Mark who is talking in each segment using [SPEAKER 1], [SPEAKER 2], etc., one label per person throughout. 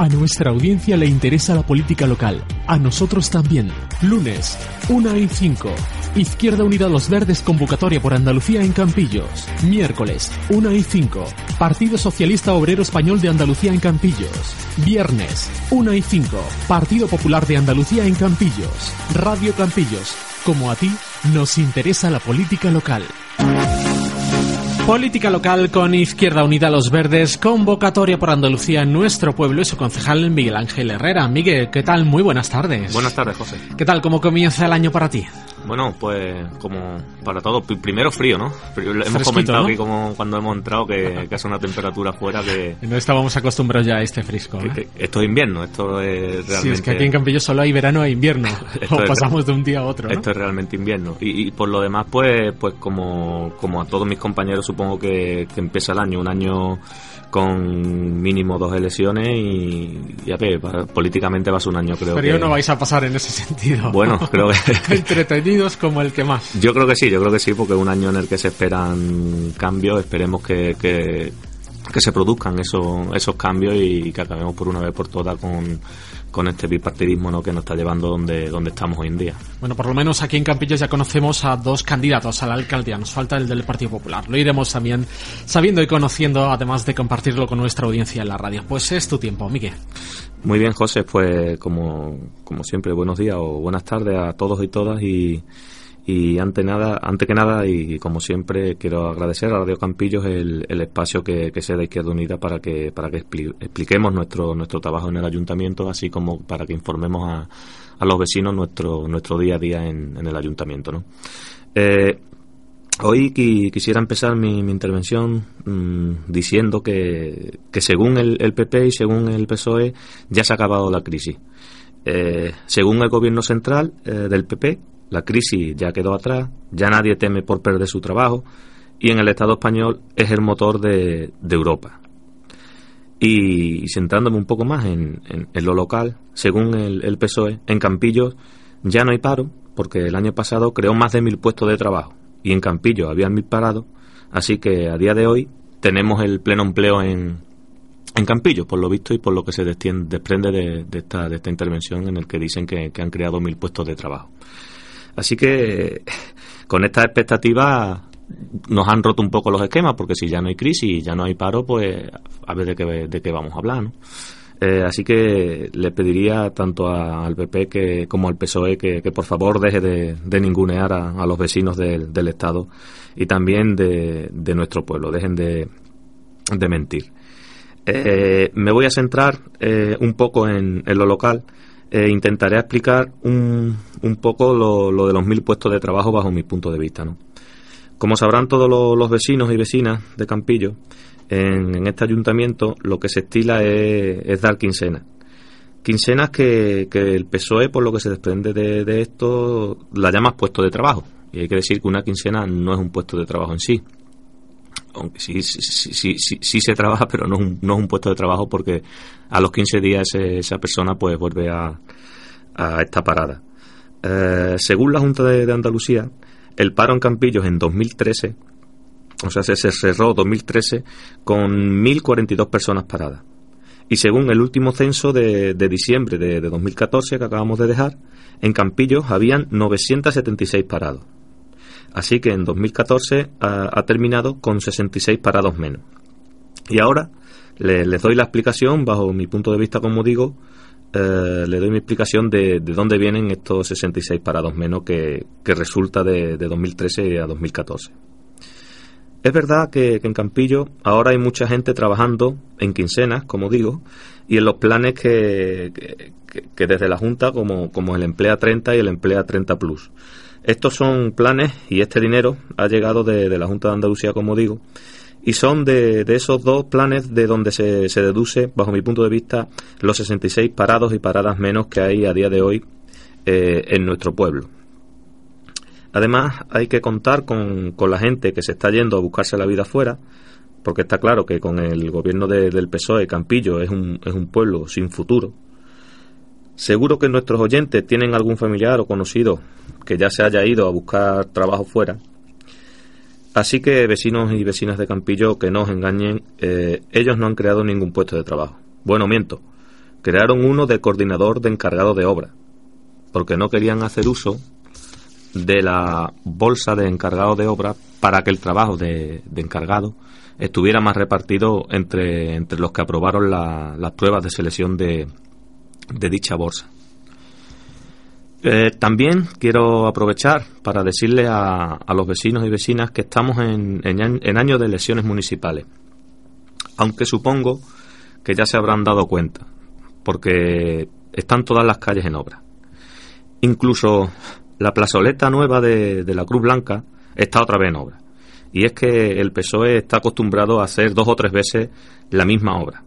[SPEAKER 1] A nuestra audiencia le interesa la política local. A nosotros también. Lunes, 1 y 5. Izquierda Unida Los Verdes convocatoria por Andalucía en Campillos. Miércoles, 1 y 5. Partido Socialista Obrero Español de Andalucía en Campillos. Viernes, 1 y 5. Partido Popular de Andalucía en Campillos. Radio Campillos. Como a ti, nos interesa la política local. Política local con Izquierda Unida Los Verdes, convocatoria por Andalucía en nuestro pueblo y su concejal Miguel Ángel Herrera. Miguel, ¿qué tal? Muy buenas tardes.
[SPEAKER 2] Buenas tardes, José.
[SPEAKER 1] ¿Qué tal? ¿Cómo comienza el año para ti?
[SPEAKER 2] Bueno, pues como para todo, primero frío, ¿no? hemos comentado aquí como cuando hemos entrado que, hace una temperatura fuera que...
[SPEAKER 1] No estábamos acostumbrados ya a este frisco. ¿eh?
[SPEAKER 2] esto es invierno, esto es realmente...
[SPEAKER 1] Sí, es que aquí en Campillo solo hay verano e invierno, o pasamos de un día a otro.
[SPEAKER 2] Esto es realmente invierno. Y, por lo demás, pues pues como, como a todos mis compañeros supongo que, que empieza el año, un año con mínimo dos elecciones y ya ver, políticamente va a ser un año creo
[SPEAKER 1] Pero no vais a pasar en ese sentido.
[SPEAKER 2] Bueno, creo que...
[SPEAKER 1] Entretenidos como el que más.
[SPEAKER 2] Yo creo que sí, yo creo que sí, porque es un año en el que se esperan cambios, esperemos que, que, que se produzcan esos, esos cambios y que acabemos por una vez por todas con con este bipartidismo ¿no? que nos está llevando donde, donde estamos hoy en día.
[SPEAKER 1] Bueno, por lo menos aquí en Campillos ya conocemos a dos candidatos a la alcaldía. Nos falta el del Partido Popular. Lo iremos también sabiendo y conociendo, además de compartirlo con nuestra audiencia en la radio. Pues es tu tiempo, Miguel.
[SPEAKER 2] Muy bien, José. Pues como, como siempre, buenos días o buenas tardes a todos y todas y y ante nada, ante que nada, y como siempre, quiero agradecer a Radio Campillos el, el espacio que, que se da Izquierda Unida para que, para que expliquemos nuestro, nuestro trabajo en el ayuntamiento, así como para que informemos a, a los vecinos nuestro, nuestro día a día en, el ayuntamiento. ¿no? Eh, hoy quisiera empezar mi, intervención mm, diciendo que, que según el, el, PP y según el PSOE ya se ha acabado la crisis. Eh, según el gobierno central eh, del PP, la crisis ya quedó atrás, ya nadie teme por perder su trabajo y en el Estado español es el motor de, Europa. Y, centrándome un poco más en, lo local, según el, PSOE, en Campillos ya no hay paro, porque el año pasado creó más de mil puestos de trabajo y en Campillos había mil parados, así que a día de hoy tenemos el pleno empleo en, en Campillos, por lo visto y por lo que se desprende de, esta, de esta intervención en el que dicen que han creado mil puestos de trabajo. Así que con estas expectativas nos han roto un poco los esquemas, porque si ya no hay crisis y ya no hay paro, pues a ver de qué, de qué vamos a hablar, ¿no? Eh, así que le pediría tanto al PP que, como al PSOE que, por favor deje de, ningunear a, los vecinos del, Estado y también de, nuestro pueblo, dejen de, mentir. Eh, me voy a centrar eh, un poco en lo local eh, intentaré explicar un, un poco lo, lo, de los mil puestos de trabajo bajo mi punto de vista. ¿no? Como sabrán todos los, vecinos y vecinas de Campillo, en, este ayuntamiento lo que se estila es, dar quincenas. Quincenas que, que, el PSOE, por lo que se desprende de, de esto, la llama puesto de trabajo. Y hay que decir que una quincena no es un puesto de trabajo en sí aunque sí, sí, sí, sí, se trabaja, pero no es, un, no es un puesto de trabajo porque a los 15 días esa persona pues vuelve a, a esta parada. Eh, según la Junta de, Andalucía, el paro en Campillos en 2013, o sea, se, cerró 2013 con 1.042 personas paradas. Y según el último censo de, de diciembre de, de 2014 que acabamos de dejar, en Campillos habían 976 parados. Así que en 2014 ha, terminado con 66 parados menos. Y ahora les doy la explicación, bajo mi punto de vista, como digo, eh, le doy mi explicación de, dónde vienen estos 66 parados menos que, resulta de, 2013 a 2014. Es verdad que, en Campillo ahora hay mucha gente trabajando en quincenas, como digo, y en los planes que, que desde la Junta, como, como el Emplea 30 y el Emplea 30 Plus. Estos son planes y este dinero ha llegado de, la Junta de Andalucía, como digo, y son de, esos dos planes de donde se, deduce, bajo mi punto de vista, los 66 parados y paradas menos que hay a día de hoy eh, en nuestro pueblo. Además, hay que contar con, la gente que se está yendo a buscarse la vida afuera, porque está claro que con el gobierno del PSOE, Campillo es un, es un pueblo sin futuro, Seguro que nuestros oyentes tienen algún familiar o conocido que ya se haya ido a buscar trabajo fuera. Así que vecinos y vecinas de Campillo que no os engañen, eh, ellos no han creado ningún puesto de trabajo. Bueno, miento. crearon uno de coordinador de encargado de obra, porque no querían hacer uso de la bolsa de encargado de obra para que el trabajo de, encargado estuviera más repartido entre, entre los que aprobaron las pruebas de selección de, de dicha bolsa. Eh, también quiero aprovechar para decirle a, a, los vecinos y vecinas que estamos en, en, año de elecciones municipales, aunque supongo que ya se habrán dado cuenta, porque están todas las calles en obra. Incluso la plazoleta nueva de, de la Cruz Blanca está otra vez en obra. Y es que el PSOE está acostumbrado a hacer dos o tres veces la misma obra.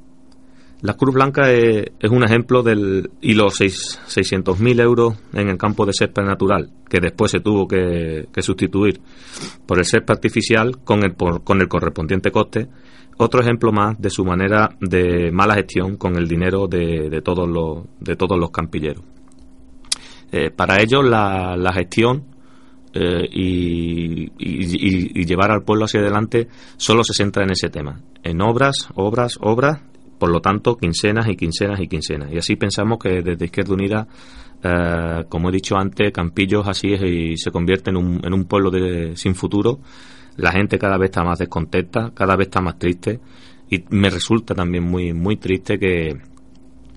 [SPEAKER 2] La Cruz Blanca es, un ejemplo del. y los 600.000 euros en el campo de césped natural, que después se tuvo que, sustituir por el césped artificial con el, con el correspondiente coste. Otro ejemplo más de su manera de mala gestión con el dinero de, todos, los, de todos los campilleros. Eh, para ellos, la, gestión eh, y, llevar al pueblo hacia adelante solo se centra en ese tema, en obras, obras, obras por lo tanto, quincenas y quincenas y quincenas. Y así pensamos que desde Izquierda Unida, eh, como he dicho antes, Campillos así es y se convierte en un, en un pueblo de, sin futuro. La gente cada vez está más descontenta, cada vez está más triste. Y me resulta también muy, muy triste que,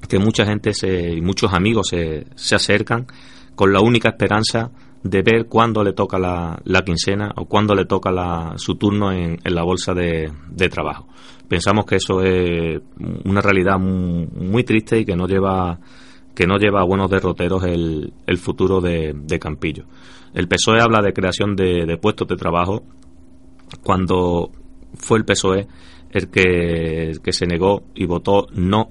[SPEAKER 2] que mucha gente se, y muchos amigos se, se acercan con la única esperanza de ver cuándo le toca la, la quincena o cuándo le toca la, su turno en, en la bolsa de, de trabajo pensamos que eso es una realidad muy, triste y que no lleva que no lleva a buenos derroteros el, el futuro de, Campillo. El PSOE habla de creación de, puestos de trabajo cuando fue el PSOE el que, que se negó y votó no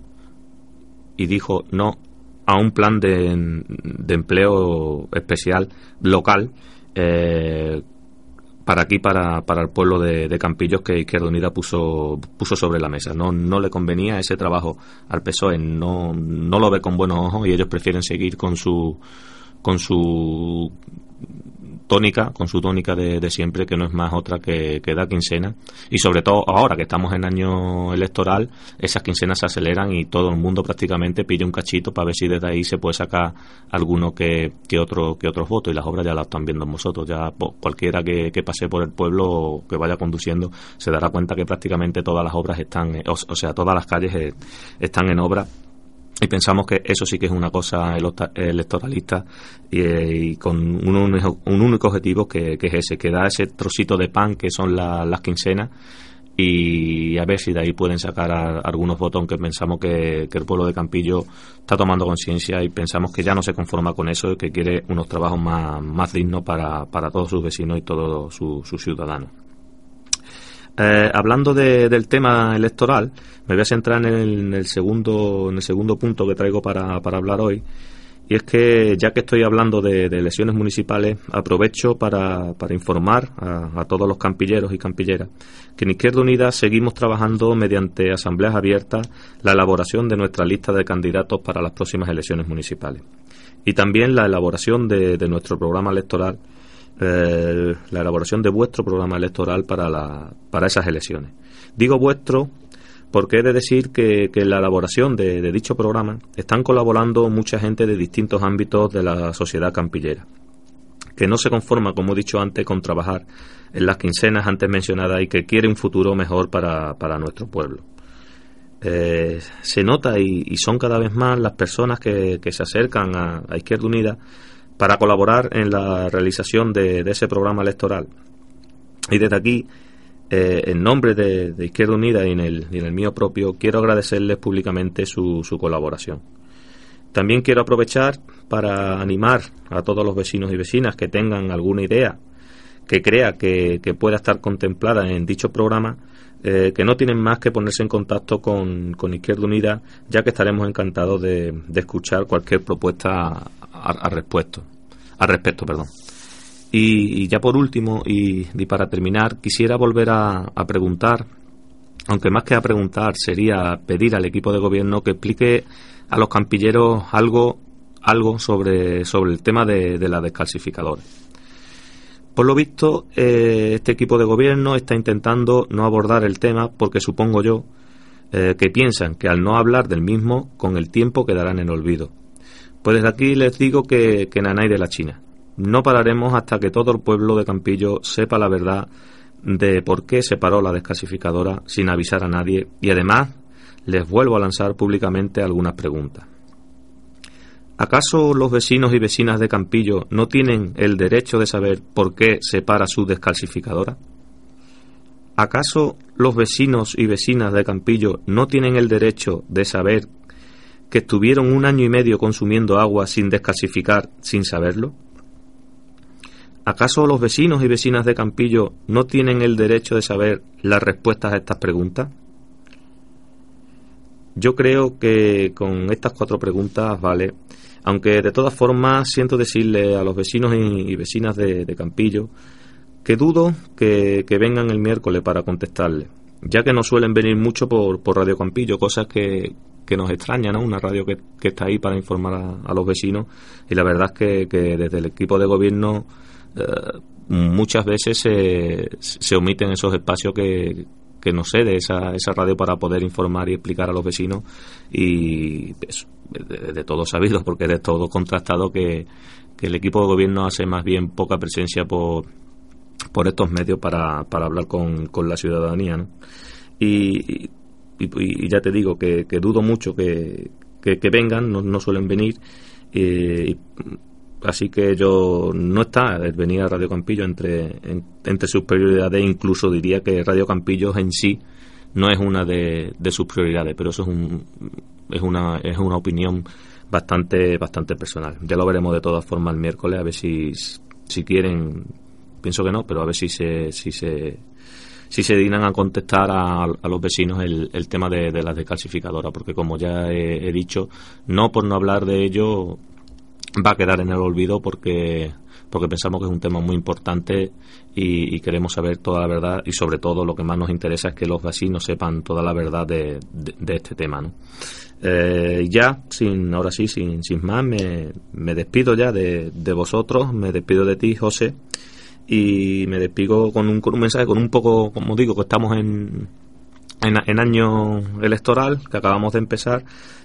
[SPEAKER 2] y dijo no a un plan de, de empleo especial local eh, para aquí, para, para el pueblo de, Campillos que Izquierda Unida puso, puso sobre la mesa. No, no le convenía ese trabajo al PSOE, no, no lo ve con buenos ojos y ellos prefieren seguir con su, con su tónica, con su tónica de, siempre, que no es más otra que, que, da quincena. Y sobre todo ahora que estamos en año electoral, esas quincenas se aceleran y todo el mundo prácticamente pide un cachito para ver si desde ahí se puede sacar alguno que, que, otro, que otros votos. Y las obras ya las están viendo vosotros. Ya cualquiera que, que pase por el pueblo o que vaya conduciendo se dará cuenta que prácticamente todas las obras están, o, o sea, todas las calles eh, están en obra y pensamos que eso sí que es una cosa electoralista y, y con un, un, único objetivo que, es ese, que da ese trocito de pan que son las quincenas y a ver si de ahí pueden sacar algunos votos que pensamos que, el pueblo de Campillo está tomando conciencia y pensamos que ya no se conforma con eso y que quiere unos trabajos más, dignos para todos sus vecinos y todos sus ciudadanos. Eh, hablando del tema electoral, me voy a centrar en el, segundo, en el segundo punto que traigo para, hablar hoy. Y es que, ya que estoy hablando de, elecciones municipales, aprovecho para, informar a, todos los campilleros y campilleras que en Izquierda Unida seguimos trabajando mediante asambleas abiertas la elaboración de nuestra lista de candidatos para las próximas elecciones municipales. Y también la elaboración de nuestro programa electoral eh, la elaboración de vuestro programa electoral para, la, para esas elecciones. Digo vuestro porque he de decir que, en la elaboración de, dicho programa están colaborando mucha gente de distintos ámbitos de la sociedad campillera, que no se conforma, como he dicho antes, con trabajar en las quincenas antes mencionadas y que quiere un futuro mejor para, para nuestro pueblo. Eh, se nota y, son cada vez más las personas que, se acercan a, a Izquierda Unida para colaborar en la realización de, ese programa electoral. Y desde aquí, eh, en nombre de, Izquierda Unida y en, el, mío propio, quiero agradecerles públicamente su, colaboración. También quiero aprovechar para animar a todos los vecinos y vecinas que tengan alguna idea que crea que, pueda estar contemplada en dicho programa, eh, que no tienen más que ponerse en contacto con, Izquierda Unida, ya que estaremos encantados de, de escuchar cualquier propuesta al respecto. Al respecto perdón. Y, ya por último, y, para terminar, quisiera volver a, preguntar, aunque más que a preguntar sería pedir al equipo de gobierno que explique a los campilleros algo, algo sobre, sobre el tema de, de la descalcificadora. Por lo visto, eh, este equipo de gobierno está intentando no abordar el tema porque supongo yo eh, que piensan que al no hablar del mismo, con el tiempo quedarán en olvido. Pues desde aquí les digo que, que nanay de la China. No pararemos hasta que todo el pueblo de Campillo sepa la verdad de por qué se paró la desclasificadora sin avisar a nadie y además les vuelvo a lanzar públicamente algunas preguntas. ¿Acaso los vecinos y vecinas de Campillo no tienen el derecho de saber por qué se para su descalcificadora? ¿Acaso los vecinos y vecinas de Campillo no tienen el derecho de saber que estuvieron un año y medio consumiendo agua sin descalcificar sin saberlo? ¿Acaso los vecinos y vecinas de Campillo no tienen el derecho de saber las respuestas a estas preguntas? Yo creo que con estas cuatro preguntas vale aunque de todas formas siento decirle a los vecinos y, vecinas de, Campillo que dudo que, vengan el miércoles para contestarle, ya que no suelen venir mucho por, Radio Campillo, cosas que, nos extrañan, ¿no? Una radio que, está ahí para informar a, los vecinos y la verdad es que, desde el equipo de gobierno eh, muchas veces se, se omiten esos espacios que, que nos cede esa, esa radio para poder informar y explicar a los vecinos y de, todo sabido, porque de todo contrastado que, el equipo de gobierno hace más bien poca presencia por, por estos medios para, para hablar con, con la ciudadanía. Y, y, ya te digo que, dudo mucho que, que, vengan, no, suelen venir. Eh, así que yo no está el venir a Radio Campillo entre, entre sus prioridades, incluso diría que Radio Campillo en sí no es una de, sus prioridades, pero eso es, un, es, una, es una opinión bastante, bastante personal. Ya lo veremos de todas formas el miércoles, a ver si, si quieren, pienso que no, pero a ver si se, si se, si se dignan a contestar a, los vecinos el, el tema de, de las descalcificadoras, porque como ya he, dicho, no por no hablar de ello va a quedar en el olvido porque porque pensamos que es un tema muy importante y, queremos saber toda la verdad y sobre todo lo que más nos interesa es que los vecinos sepan toda la verdad de, este tema. ¿no? Eh, ya, sin, ahora sí, sin, sin más, me, me despido ya de, de, vosotros, me despido de ti, José, y me despido con un, con un mensaje, con un poco, como digo, que estamos en, en, año electoral que acabamos de empezar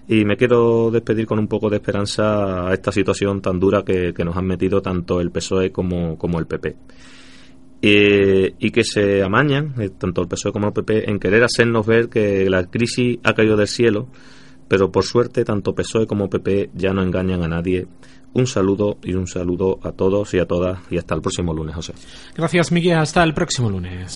[SPEAKER 2] y me quiero despedir con un poco de esperanza a esta situación tan dura que, nos han metido tanto el PSOE como, como el PP. Eh, y que se amañan, eh, tanto el PSOE como el PP, en querer hacernos ver que la crisis ha caído del cielo, pero por suerte tanto PSOE como PP ya no engañan a nadie. Un saludo y un saludo a todos y a todas y hasta el próximo lunes, José.
[SPEAKER 1] Gracias, Miguel. Hasta el próximo lunes.